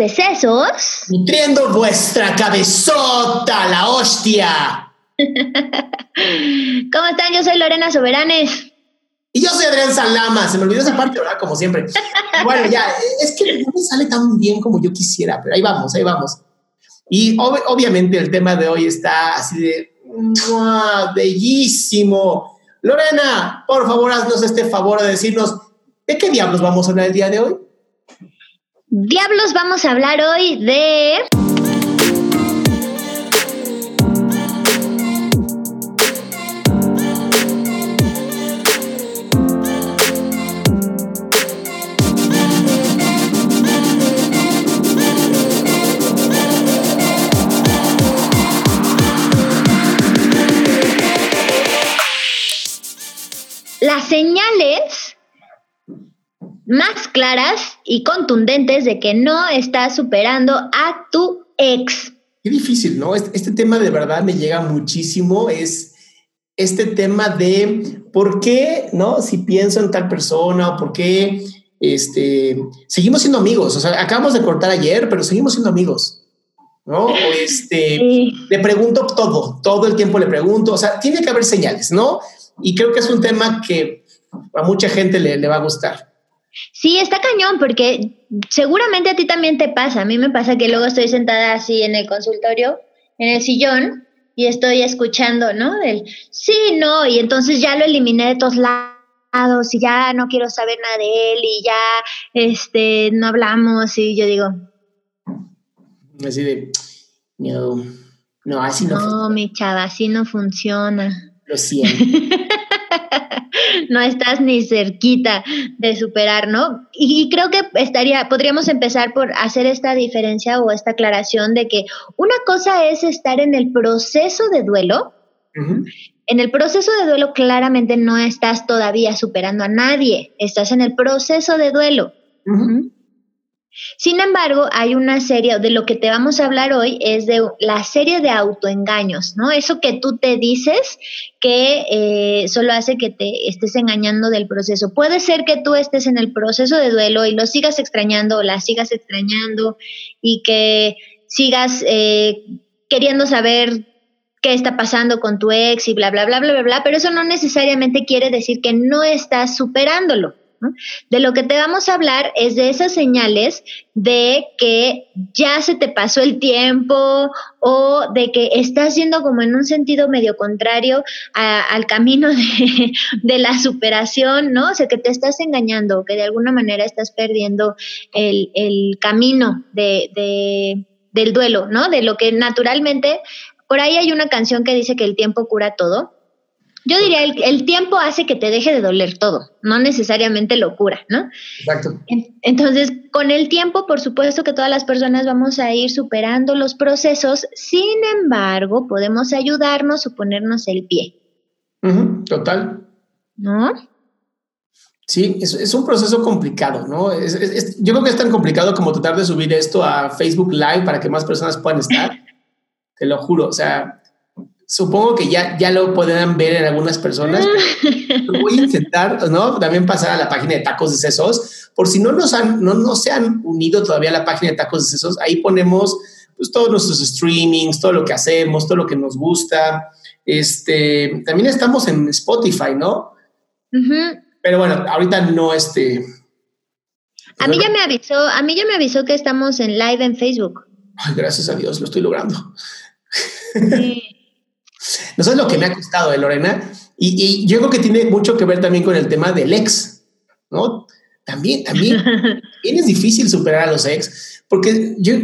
de sesos. Nutriendo vuestra cabezota, la hostia. ¿Cómo están? Yo soy Lorena Soberanes. Y yo soy Adrián Salama. Se me olvidó esa parte, ¿verdad? Como siempre. Bueno, ya, es que no me sale tan bien como yo quisiera, pero ahí vamos, ahí vamos. Y obviamente el tema de hoy está así de bellísimo. Lorena, por favor, haznos este favor de decirnos de qué diablos vamos a hablar el día de hoy. Diablos, vamos a hablar hoy de... las señales más claras y contundentes de que no estás superando a tu ex. Qué difícil, ¿no? Este, este, tema de verdad me llega muchísimo, es este tema de por qué, ¿no? Si pienso en tal persona o por qué, este, seguimos siendo amigos, o sea, acabamos de cortar ayer, pero seguimos siendo amigos, ¿no? este, le pregunto todo, todo el tiempo le pregunto, o sea, tiene que haber señales, ¿no? Y creo que es un tema que a mucha gente le, va a gustar. Sí, está cañón, porque seguramente a ti también te pasa. A mí me pasa que luego estoy sentada así en el consultorio, en el sillón, y estoy escuchando, ¿no? Del sí, no, y entonces ya lo eliminé de todos lados y ya no quiero saber nada de él y ya este no hablamos y yo digo así de no no así no no mi chava así no funciona lo siento no estás ni cerquita de superar, ¿no? Y, creo que estaría, podríamos empezar por hacer esta diferencia o esta aclaración de que una cosa es estar en el proceso de duelo. En el proceso de duelo claramente no estás todavía superando a nadie, estás en el proceso de duelo. Sin embargo, hay una serie, de lo que te vamos a hablar hoy es de la serie de autoengaños, ¿no? Eso que tú te dices que eh, solo hace que te estés engañando del proceso. Puede ser que tú estés en el proceso de duelo y lo sigas extrañando o la sigas extrañando y que sigas eh, queriendo saber qué está pasando con tu ex y bla, bla, bla, bla, bla, bla, pero eso no necesariamente quiere decir que no estás superándolo. De lo que te vamos a hablar es de esas señales de que ya se te pasó el tiempo o de que estás yendo como en un sentido medio contrario al camino de, la superación, ¿no? O sea, que te estás engañando, que de alguna manera estás perdiendo el, camino de, del duelo, ¿no? De lo que naturalmente, por ahí hay una canción que dice que el tiempo cura todo yo diría, el, el, tiempo hace que te deje de doler todo, no necesariamente locura, ¿no? Exacto. Entonces, con el tiempo, por supuesto que todas las personas vamos a ir superando los procesos, sin embargo, podemos ayudarnos o ponernos el pie. total. ¿No? Sí, es, es, un proceso complicado, ¿no? Es, yo creo que es tan complicado como tratar de subir esto a Facebook Live para que más personas puedan estar. Te lo juro, o sea, supongo que ya, ya lo pueden ver en algunas personas. voy a intentar, ¿no? También pasar a la página de Tacos de Sesos. Por si no nos han, no, no se han unido todavía a la página de Tacos de Sesos, ahí ponemos pues todos nuestros streamings, todo lo que hacemos, todo lo que nos gusta. Este, también estamos en Spotify, ¿no? Pero bueno, ahorita no este. A mí ya me avisó, a mí ya me avisó que estamos en live en Facebook. gracias a Dios, lo estoy logrando. Sí. No sabes lo que me ha costado, de ¿eh, Lorena? Y, yo creo que tiene mucho que ver también con el tema del ex, ¿no? También, también, es difícil superar a los ex, porque yo,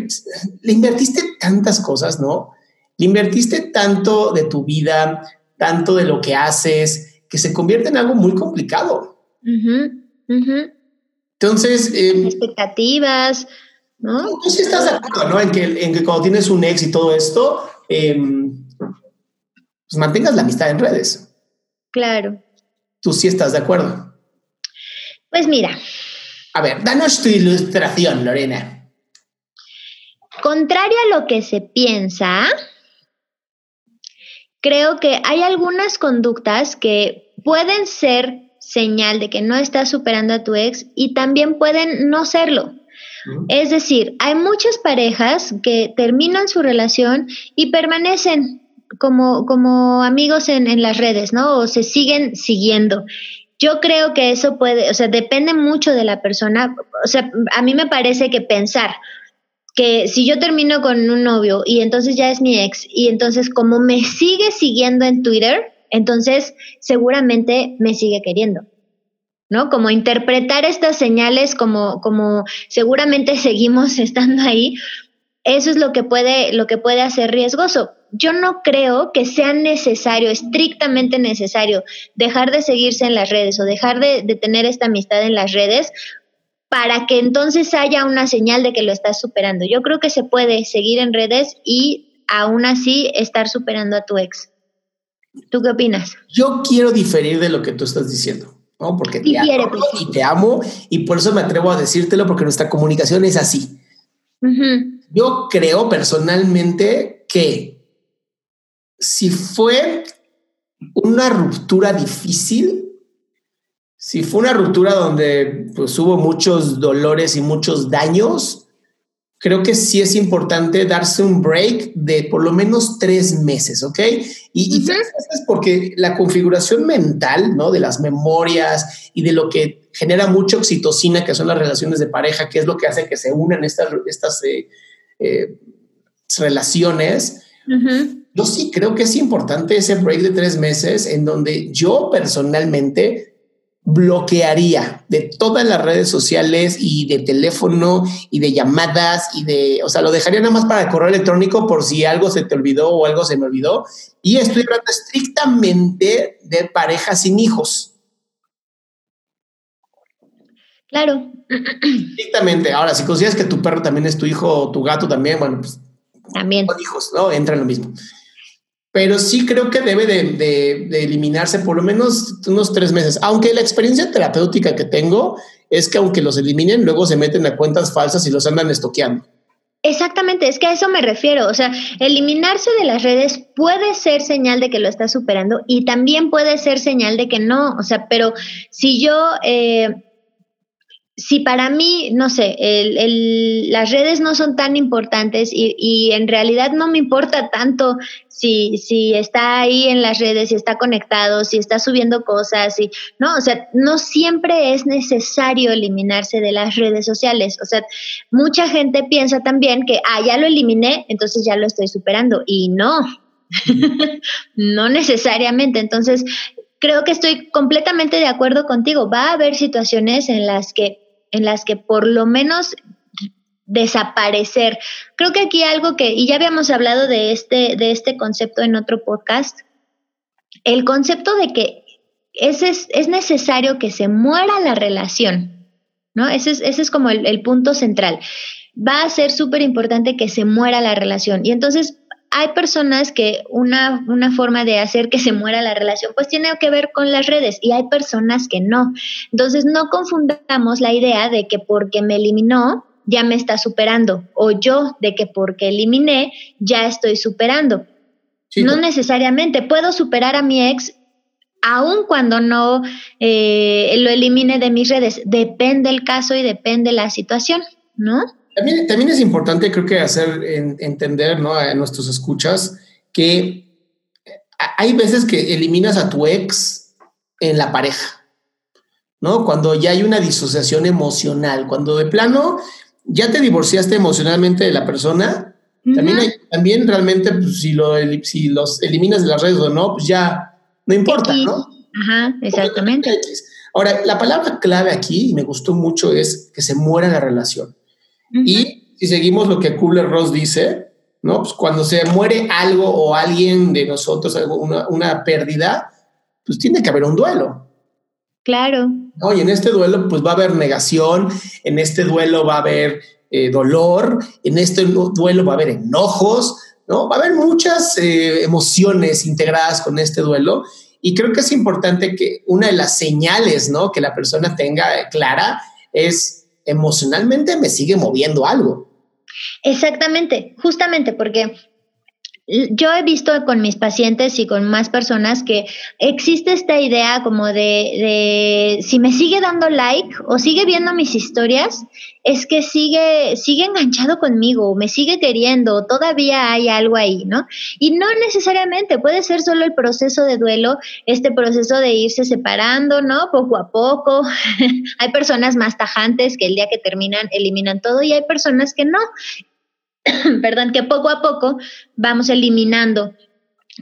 le invertiste tantas cosas, ¿no? Le invertiste tanto de tu vida, tanto de lo que haces, que se convierte en algo muy complicado. Entonces... Em, Expectativas, ¿no? Tú sí estás de acuerdo, ¿no? En que, en que cuando tienes un ex y todo esto, eh, pues mantengas la amistad en redes. Claro. ¿Tú sí estás de acuerdo? Pues mira. A ver, danos tu ilustración, Lorena. Contrario a lo que se piensa, creo que hay algunas conductas que pueden ser señal de que no estás superando a tu ex y también pueden no serlo. Es decir, hay muchas parejas que terminan su relación y permanecen como, como amigos en, en las redes, ¿no? O se siguen siguiendo. Yo creo que eso puede, o sea, depende mucho de la persona. O sea, a mí me parece que pensar que si yo termino con un novio y entonces ya es mi ex y entonces como me sigue siguiendo en Twitter, entonces seguramente me sigue queriendo. ¿no? Como interpretar estas señales como, como seguramente seguimos estando ahí, eso es lo que puede, lo que puede hacer riesgoso. Yo no creo que sea necesario, estrictamente necesario, dejar de seguirse en las redes o dejar de, de tener esta amistad en las redes para que entonces haya una señal de que lo estás superando. Yo creo que se puede seguir en redes y aún así estar superando a tu ex. ¿Tú qué opinas? Yo quiero diferir de lo que tú estás diciendo. ¿no? Porque te amo pues. y te amo y por eso me atrevo a decírtelo porque nuestra comunicación es así. Yo creo personalmente que si fue una ruptura difícil, si fue una ruptura donde pues hubo muchos dolores y muchos daños, creo que sí es importante darse un break de por lo menos tres meses, ¿ok? Y, tres meses porque la configuración mental, ¿no? De las memorias y de lo que genera mucha oxitocina, que son las relaciones de pareja, que es lo que hace que se unan estas, estas eh, eh, relaciones. Yo sí creo que es importante ese break de tres meses en donde yo personalmente bloquearía de todas las redes sociales y de teléfono y de llamadas y de, o sea, lo dejaría nada más para el correo electrónico por si algo se te olvidó o algo se me olvidó. Y estoy hablando estrictamente de parejas sin hijos. Claro. Estrictamente. Ahora, si consideras que tu perro también es tu hijo o tu gato también, bueno, pues también. Con hijos, ¿no? Entra en lo mismo pero sí creo que debe de, eliminarse por lo menos unos tres meses, aunque la experiencia terapéutica que tengo es que aunque los eliminen, luego se meten a cuentas falsas y los andan estoqueando. Exactamente, es que a eso me refiero. O sea, eliminarse de las redes puede ser señal de que lo estás superando y también puede ser señal de que no. O sea, pero si yo eh, si para mí, no sé, el, las redes no son tan importantes y, en realidad no me importa tanto si, si está ahí en las redes, si está conectado, si está subiendo cosas, y, no, o sea, no siempre es necesario eliminarse de las redes sociales. O sea, mucha gente piensa también que, ah, ya lo eliminé, entonces ya lo estoy superando. Y no, no necesariamente. Entonces, creo que estoy completamente de acuerdo contigo. Va a haber situaciones en las que en las que por lo menos desaparecer. Creo que aquí algo que, y ya habíamos hablado de este, de este concepto en otro podcast, el concepto de que es, es, necesario que se muera la relación, ¿no? Ese es, ese es como el, el punto central. Va a ser súper importante que se muera la relación. Y entonces, hay personas que una, una, forma de hacer que se muera la relación pues tiene que ver con las redes y hay personas que no. Entonces no confundamos la idea de que porque me eliminó ya me está superando o yo de que porque eliminé ya estoy superando. no necesariamente, puedo superar a mi ex aun cuando no eh, lo elimine de mis redes. Depende el caso y depende la situación, ¿no? También, es importante, creo que hacer entender ¿no? a nuestros escuchas que hay veces que eliminas a tu ex en la pareja, ¿no? Cuando ya hay una disociación emocional, cuando de plano ya te divorciaste emocionalmente de la persona, también, también realmente pues, si, lo, si los eliminas de las redes o no, pues ya no importa, ¿no? Ajá, exactamente. Ahora, la palabra clave aquí, y me gustó mucho, es que se muera la relación. Y si seguimos lo que Cooler Ross dice, ¿no? Pues cuando se muere algo o alguien de nosotros, una, una pérdida, pues tiene que haber un duelo. Claro. ¿no? Y en este duelo, pues va a haber negación, en este duelo va a haber eh, dolor, en este duelo va a haber enojos, ¿no? Va a haber muchas eh, emociones integradas con este duelo. Y creo que es importante que una de las señales, ¿no? Que la persona tenga clara es emocionalmente me sigue moviendo algo. Exactamente, justamente porque yo he visto con mis pacientes y con más personas que existe esta idea como de, si me sigue dando like o sigue viendo mis historias, es que sigue, sigue enganchado conmigo, me sigue queriendo, todavía hay algo ahí, ¿no? Y no necesariamente, puede ser solo el proceso de duelo, este proceso de irse separando, ¿no? Poco a poco. hay personas más tajantes que el día que terminan eliminan todo y hay personas que no. perdón, que poco a poco vamos eliminando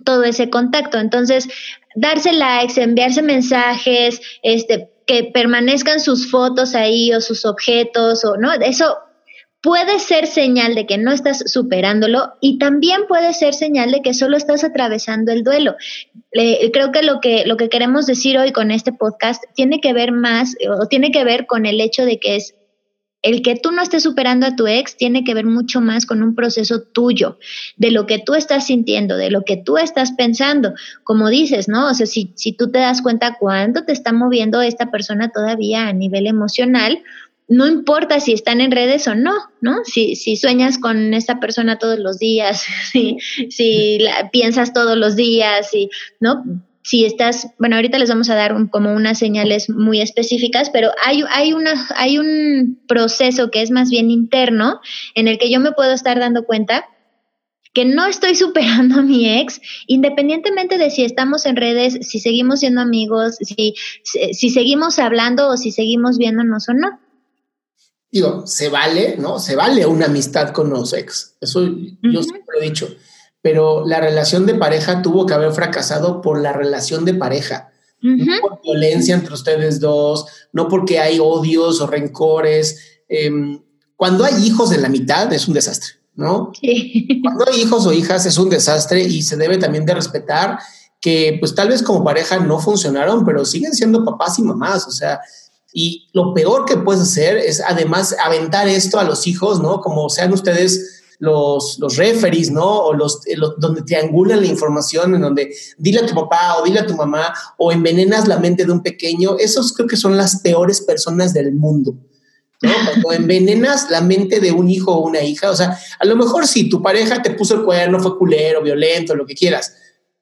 todo ese contacto. Entonces, darse likes, enviarse mensajes, este, que permanezcan sus fotos ahí o sus objetos o no, eso puede ser señal de que no estás superándolo y también puede ser señal de que solo estás atravesando el duelo. creo que lo que lo que queremos decir hoy con este podcast tiene que ver más o tiene que ver con el hecho de que es el que tú no estés superando a tu ex tiene que ver mucho más con un proceso tuyo, de lo que tú estás sintiendo, de lo que tú estás pensando. Como dices, ¿no? O sea, si, si tú te das cuenta cuánto te está moviendo esta persona todavía a nivel emocional, no importa si están en redes o no, ¿no? Si, si sueñas con esta persona todos los días, si, si piensas todos los días, y, ¿no? Si estás, bueno, ahorita les vamos a dar como unas señales muy específicas, pero hay, hay, una, hay un proceso que es más bien interno en el que yo me puedo estar dando cuenta que no estoy superando a mi ex, independientemente de si estamos en redes, si seguimos siendo amigos, si, si seguimos hablando o si seguimos viéndonos o no. Digo, se vale, ¿no? Se vale una amistad con los ex. Eso yo siempre he dicho pero la relación de pareja tuvo que haber fracasado por la relación de pareja. No por violencia entre ustedes dos, no porque hay odios o rencores. Em, cuando hay hijos de la mitad es un desastre, ¿no? Cuando hay hijos o hijas es un desastre y se debe también de respetar que pues tal vez como pareja no funcionaron, pero siguen siendo papás y mamás, o sea, y lo peor que puedes hacer es además aventar esto a los hijos, ¿no? Como sean ustedes los, los referees, ¿no? O los, eh, donde triangulan la información, en donde dile a tu papá o dile a tu mamá o envenenas la mente de un pequeño, esos creo que son las peores personas del mundo. ¿no? Cuando envenenas la mente de un hijo o una hija, o sea, a lo mejor si tu pareja te puso el cuerno, fue culero, violento, lo que quieras,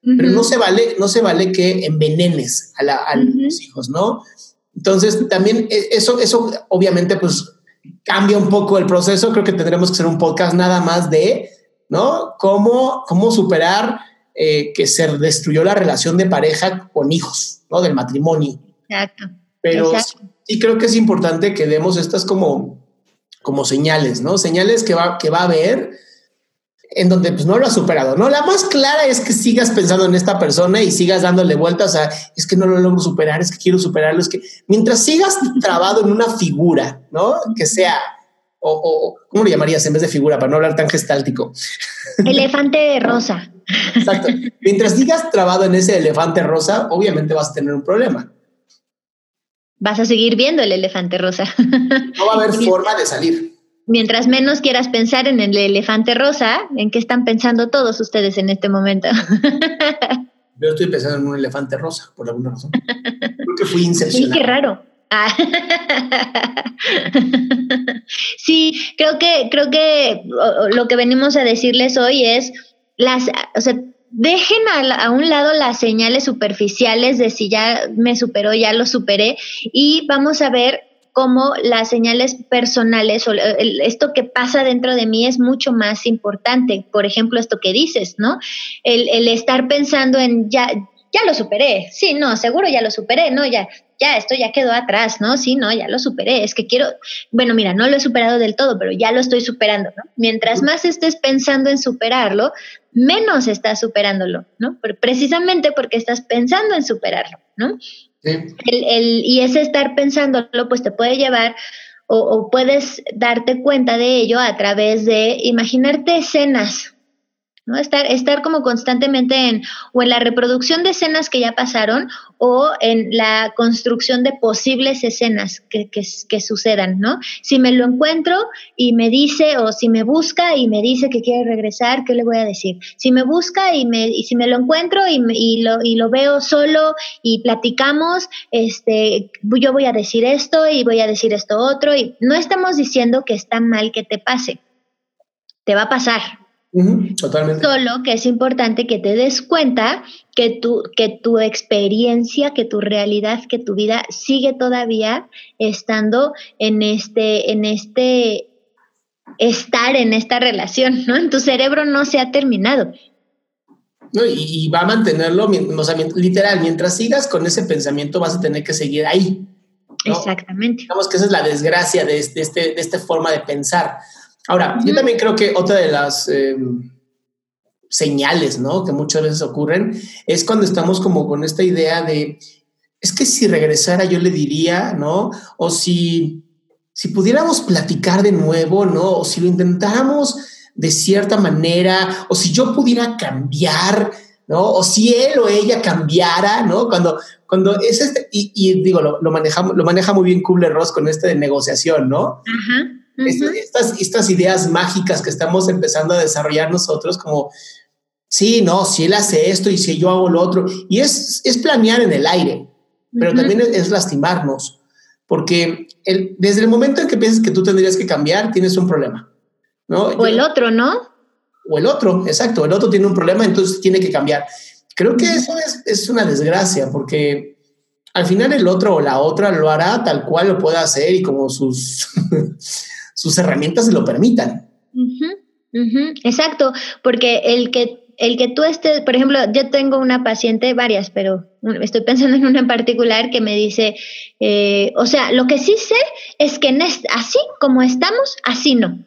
pero no se vale, no se vale que envenenes a, a los hijos, ¿no? Entonces, también e, eso, eso obviamente, pues cambia un poco el proceso, creo que tendremos que hacer un podcast nada más de, ¿no? Cómo, cómo superar eh, que se destruyó la relación de pareja con hijos, ¿no? Del matrimonio. Exacto. Pero sí creo que es importante que demos estas como, como señales, ¿no? Señales que va, que va a haber en donde pues no lo has superado, ¿no? La más clara es que sigas pensando en esta persona y sigas dándole vueltas a, es que no lo logro superar, es que quiero superarlo, es que mientras sigas trabado en una figura, ¿no? Que sea, o, o ¿cómo lo llamarías en vez de figura para no hablar tan gestáltico? Elefante rosa. Exacto. Mientras sigas trabado en ese elefante rosa, obviamente vas a tener un problema. Vas a seguir viendo el elefante rosa. No va a haber forma de salir mientras menos quieras pensar en el elefante rosa, ¿en qué están pensando todos ustedes en este momento? Yo estoy pensando en un elefante rosa, por alguna razón. Creo que fui incepcionado. Sí, qué raro. Ah. sí, creo que, creo que lo que venimos a decirles hoy es las, o sea, dejen a, a, un lado las señales superficiales de si ya me superó, ya lo superé, y vamos a ver como las señales personales o esto que pasa dentro de mí es mucho más importante. Por ejemplo, esto que dices, ¿no? El, el estar pensando en ya, ya lo superé, sí, no, seguro ya lo superé, no, ya, ya, esto ya quedó atrás, ¿no? Sí, no, ya lo superé, es que quiero, bueno, mira, no lo he superado del todo, pero ya lo estoy superando, ¿no? Mientras más estés pensando en superarlo, menos estás superándolo, ¿no? precisamente porque estás pensando en superarlo, ¿no? El, el, y ese estar pensándolo, pues te puede llevar o, o, puedes darte cuenta de ello a través de imaginarte escenas ¿no? Estar, estar como constantemente en o en la reproducción de escenas que ya pasaron o en la construcción de posibles escenas que, que, sucedan, ¿no? Si me lo encuentro y me dice o si me busca y me dice que quiere regresar, ¿qué le voy a decir? Si me busca y, me, y si me lo encuentro y, y, lo, y lo veo solo y platicamos, este, yo voy a decir esto y voy a decir esto otro y no estamos diciendo que está mal que te pase, te va a pasar, totalmente. Solo que es importante que te des cuenta que tu, que tu experiencia, que tu realidad, que tu vida sigue todavía estando en este, en este estar en esta relación, ¿no? En tu cerebro no se ha terminado. No, y, va a mantenerlo, o sea, literal, mientras sigas con ese pensamiento vas a tener que seguir ahí. Exactamente. Digamos que esa es la desgracia de, este, de esta forma de pensar. Ahora, yo también creo que otra de las em, señales, ¿no? Que muchas veces ocurren es cuando estamos como con esta idea de, es que si regresara yo le diría, ¿no? O si, si pudiéramos platicar de nuevo, ¿no? O si lo intentáramos de cierta manera, o si yo pudiera cambiar, ¿no? O si él o ella cambiara, ¿no? Cuando, cuando es este, y, digo, lo, lo, manejamos, lo maneja muy bien Kubler-Ross con este de negociación, ¿no? Ajá estas, estas ideas mágicas que estamos empezando a desarrollar nosotros como, sí, no, si él hace esto y si yo hago lo otro, y es, es planear en el aire, pero también es, lastimarnos, porque el, desde el momento en que piensas que tú tendrías que cambiar, tienes un problema, ¿no? O el otro, ¿no? O el otro, exacto, el otro tiene un problema, entonces tiene que cambiar. Creo que eso es, es una desgracia, porque al final el otro o la otra lo hará tal cual lo pueda hacer y como sus sus herramientas se lo permitan. Exacto, porque el que el que tú estés, por ejemplo, yo tengo una paciente, varias, pero estoy pensando en una en particular que me dice, eh, o sea, lo que sí sé es que en así como estamos, así no.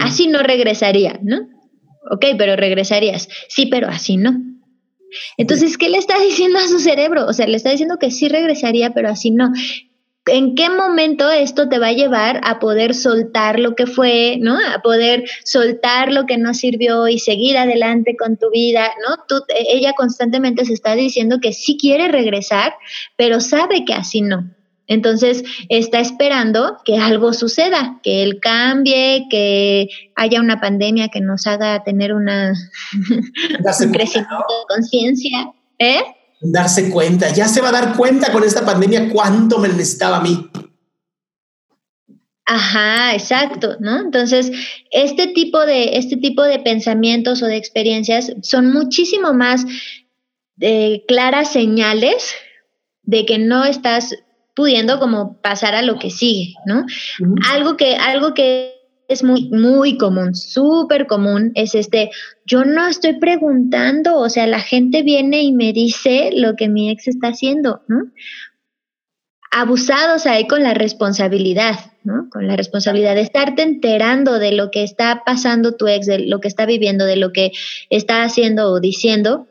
Así no regresaría, ¿no? Ok, pero regresarías. Sí, pero así no. Entonces, ¿qué le está diciendo a su cerebro? O sea, le está diciendo que sí regresaría, pero así no. ¿En qué momento esto te va a llevar a poder soltar lo que fue, ¿no? A poder soltar lo que no sirvió y seguir adelante con tu vida, ¿no? Tú, ella constantemente se está diciendo que sí quiere regresar, pero sabe que así no. Entonces está esperando que algo suceda, que él cambie, que haya una pandemia que nos haga tener una un crecimiento de conciencia. ¿Eh? Darse cuenta. Ya se va a dar cuenta con esta pandemia cuánto me necesitaba a mí. Ajá, exacto, ¿no? Entonces, este tipo de, este tipo de pensamientos o de experiencias son muchísimo más eh, claras señales de que no estás pudiendo como pasar a lo que sigue, ¿no? Algo que, algo que es muy, muy común, súper común, es este, yo no estoy preguntando, o sea, la gente viene y me dice lo que mi ex está haciendo, ¿no? Abusados ahí con la responsabilidad, ¿no? Con la responsabilidad de estarte enterando de lo que está pasando tu ex, de lo que está viviendo, de lo que está haciendo o diciendo,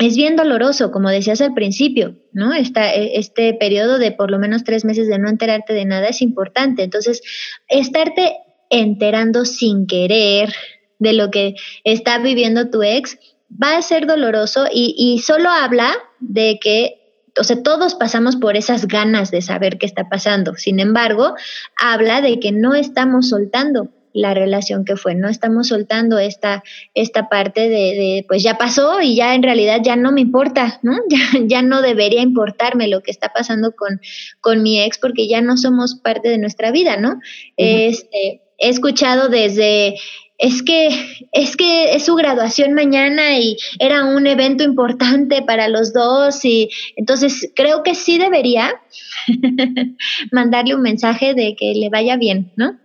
es bien doloroso, como decías al principio, ¿no? Esta, e, este periodo de por lo menos tres meses de no enterarte de nada es importante. Entonces, estarte enterando sin querer de lo que está viviendo tu ex, va a ser doloroso y, y solo habla de que o sea, todos pasamos por esas ganas de saber qué está pasando. Sin embargo, habla de que no estamos soltando la relación que fue, no estamos soltando esta, esta parte de, de, pues ya pasó y ya en realidad ya no me importa, ¿no? Ya, ya no debería importarme lo que está pasando con, con mi ex porque ya no somos parte de nuestra vida, ¿no? Este he escuchado desde es que es que es su graduación mañana y era un evento importante para los dos y entonces creo que sí debería mandarle un mensaje de que le vaya bien, ¿no?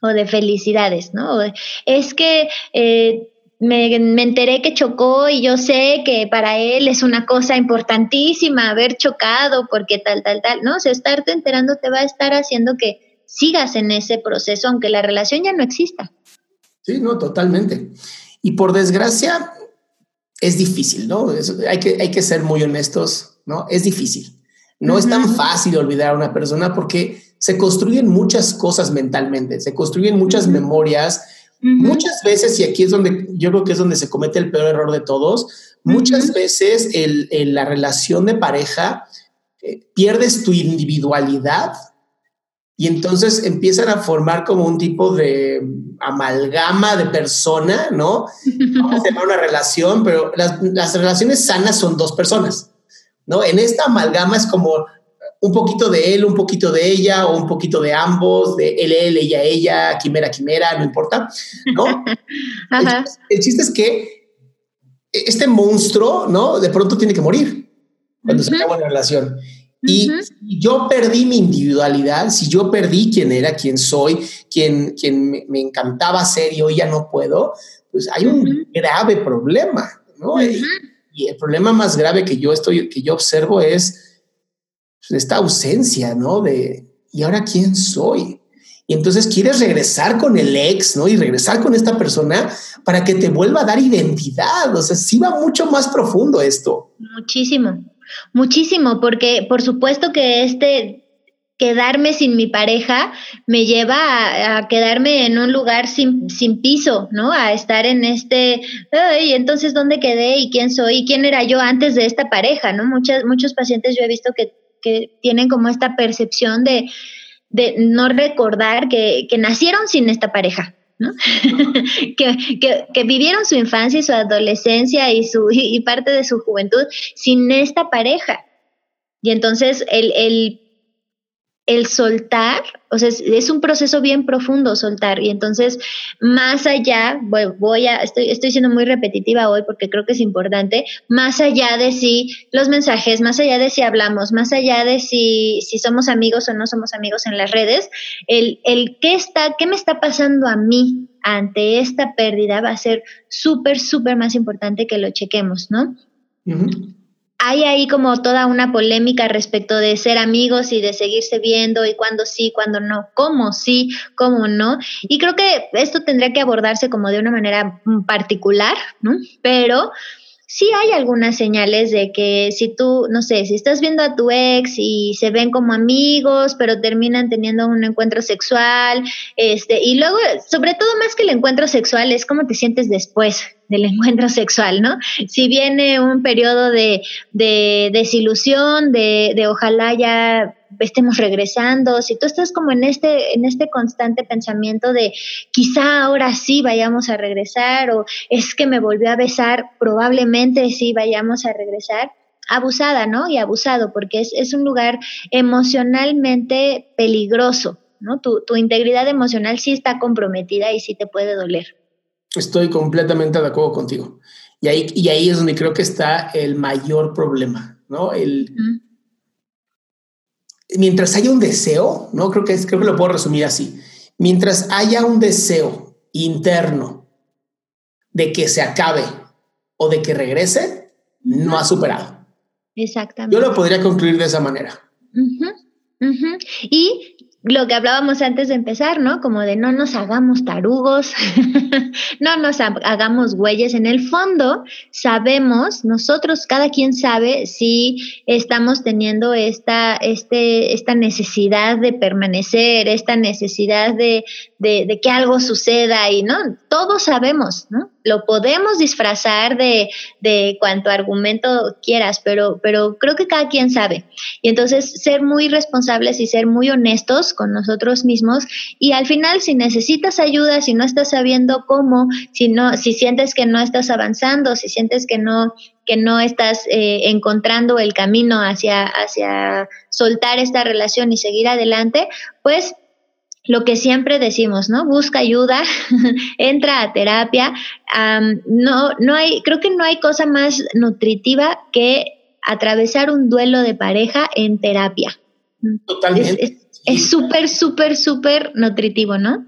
O de felicidades, ¿no? es que eh, me, me, enteré que chocó y yo sé que para él es una cosa importantísima haber chocado porque tal, tal, tal, ¿no? O sea, estarte enterando te va a estar haciendo que sigas en ese proceso, aunque la relación ya no exista. Sí, no, totalmente. Y por desgracia, es difícil, ¿no? hay, que, hay que ser muy honestos, ¿no? Es difícil. No es tan fácil olvidar a una persona porque se construyen muchas cosas mentalmente, se construyen muchas memorias. Muchas veces, y aquí es donde yo creo que es donde se comete el peor error de todos, muchas veces el, la relación de pareja eh, pierdes tu individualidad y entonces empiezan a formar como un tipo de amalgama de persona, ¿no? Vamos a una relación, pero las, las, relaciones sanas son dos personas, ¿no? En esta amalgama es como un poquito de él, un poquito de ella, o un poquito de ambos, de él, él, ella, ella, quimera, quimera, no importa, ¿no? El, chiste es que este monstruo, ¿no? De pronto tiene que morir cuando se acaba la relación. Y yo perdí mi individualidad, si yo perdí quién era, quién soy, quién, quién me, encantaba ser y hoy ya no puedo, pues hay un grave problema, ¿no? y, el problema más grave que yo estoy, que yo observo es pues, esta ausencia, ¿no? De, ¿y ahora quién soy? Y entonces quieres regresar con el ex, ¿no? Y regresar con esta persona para que te vuelva a dar identidad. O sea, sí va mucho más profundo esto. Muchísimo. Muchísimo, porque por supuesto que este quedarme sin mi pareja me lleva a, quedarme en un lugar sin, sin, piso, ¿no? A estar en este, ay, entonces, ¿dónde quedé y quién soy y quién era yo antes de esta pareja, ¿no? Muchas, muchos pacientes yo he visto que, que tienen como esta percepción de, de no recordar que, que nacieron sin esta pareja, que, vivieron su infancia y su adolescencia y, su, y parte de su juventud sin esta pareja. Y entonces el, el el soltar, o sea, es, un proceso bien profundo soltar. Y entonces, más allá, voy, a, estoy, estoy siendo muy repetitiva hoy porque creo que es importante, más allá de si los mensajes, más allá de si hablamos, más allá de si, si somos amigos o no somos amigos en las redes, el, el qué está, qué me está pasando a mí ante esta pérdida va a ser súper, súper más importante que lo chequemos, ¿no? Hay ahí como toda una polémica respecto de ser amigos y de seguirse viendo y cuándo sí, cuándo no, cómo sí, cómo no. Y creo que esto tendría que abordarse como de una manera particular, ¿no? Pero sí hay algunas señales de que si tú, no sé, si estás viendo a tu ex y se ven como amigos, pero terminan teniendo un encuentro sexual, este, y luego, sobre todo más que el encuentro sexual, es cómo te sientes después, del encuentro sexual, ¿no? Si viene un periodo de, de desilusión, de, de ojalá ya estemos regresando, si tú estás como en este, en este constante pensamiento de quizá ahora sí vayamos a regresar o es que me volvió a besar, probablemente sí vayamos a regresar, abusada, ¿no? Y abusado, porque es, es un lugar emocionalmente peligroso, ¿no? Tu, tu integridad emocional sí está comprometida y sí te puede doler. Estoy completamente de acuerdo contigo. Y ahí, y ahí es donde creo que está el mayor problema, ¿no? El, Mientras haya un deseo, ¿no? Creo que, creo que lo puedo resumir así. Mientras haya un deseo interno de que se acabe o de que regrese, no ha superado. Exactamente. Yo lo podría concluir de esa manera. Y lo que hablábamos antes de empezar, ¿no? Como de no nos hagamos tarugos, no nos hagamos güeyes. En el fondo, sabemos, nosotros, cada quien sabe si estamos teniendo esta, este, esta necesidad de permanecer, esta necesidad de, de, que algo suceda y, ¿no? Todos sabemos, ¿no? lo podemos disfrazar de, de cuanto argumento quieras, pero, pero creo que cada quien sabe. Y entonces ser muy responsables y ser muy honestos con nosotros mismos. Y al final, si necesitas ayuda, si no estás sabiendo cómo, si no, si sientes que no estás avanzando, si sientes que no, que no estás eh, encontrando el camino hacia, hacia soltar esta relación y seguir adelante, pues lo que siempre decimos, ¿no? Busca ayuda, entra a terapia. no, no hay, creo que no hay cosa más nutritiva que atravesar un duelo de pareja en terapia. Totalmente. Es súper, súper, súper nutritivo, ¿no?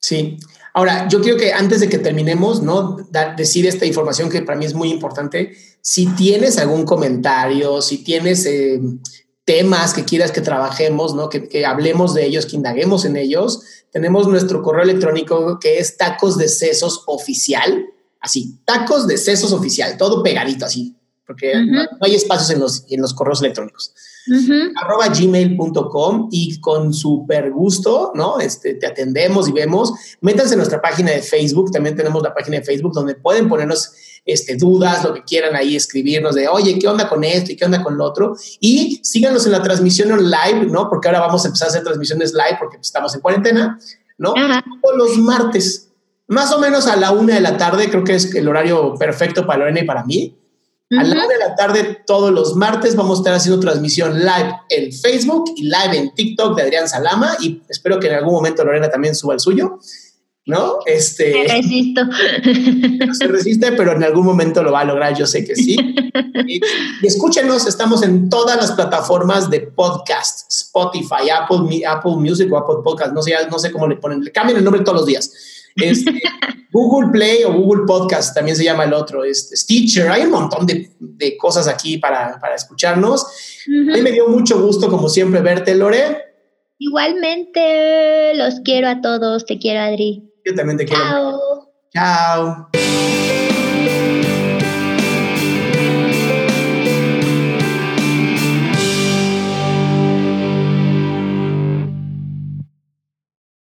Sí. Ahora, yo quiero que antes de que terminemos, ¿no? decir esta información que para mí es muy importante. Si tienes algún comentario, si tienes eh, temas que quieras que trabajemos, ¿no? Que, hablemos de ellos, que indaguemos en ellos, tenemos nuestro correo electrónico que es tacos de sesos oficial, así, tacos de sesos oficial, todo pegadito así, porque no, hay espacios en los, en los correos electrónicos. arroba gmail.com y con súper gusto, ¿no? Este, te atendemos y vemos. Métanse en nuestra página de Facebook, también tenemos la página de Facebook donde pueden ponernos este, dudas, lo que quieran ahí escribirnos de, oye, ¿qué onda con esto y qué onda con lo otro? Y síganos en la transmisión en live, ¿no? Porque ahora vamos a empezar a hacer transmisiones live porque estamos en cuarentena, ¿no? Los martes, más o menos a la una de la tarde, creo que es el horario perfecto para Lorena y para mí. A la de la tarde, todos los martes, vamos a estar haciendo transmisión live en Facebook y live en TikTok de Adrián Salama. Y espero que en algún momento Lorena también suba el suyo. ¿No? Este. Me resisto. No se resiste, pero en algún momento lo va a lograr, yo sé que sí. y, escúchenos, estamos en todas las plataformas de podcast: Spotify, Apple, Apple Music o Apple Podcast. No sé, no sé cómo le ponen, le cambian el nombre todos los días. Este, Google Play o Google Podcast también se llama el otro, este, Stitcher, hay un montón de, de cosas aquí para, para escucharnos. A mí me dio mucho gusto, como siempre, verte, Lore. Igualmente, los quiero a todos, te quiero, Adri. Yo también te quiero. Chao. Chao.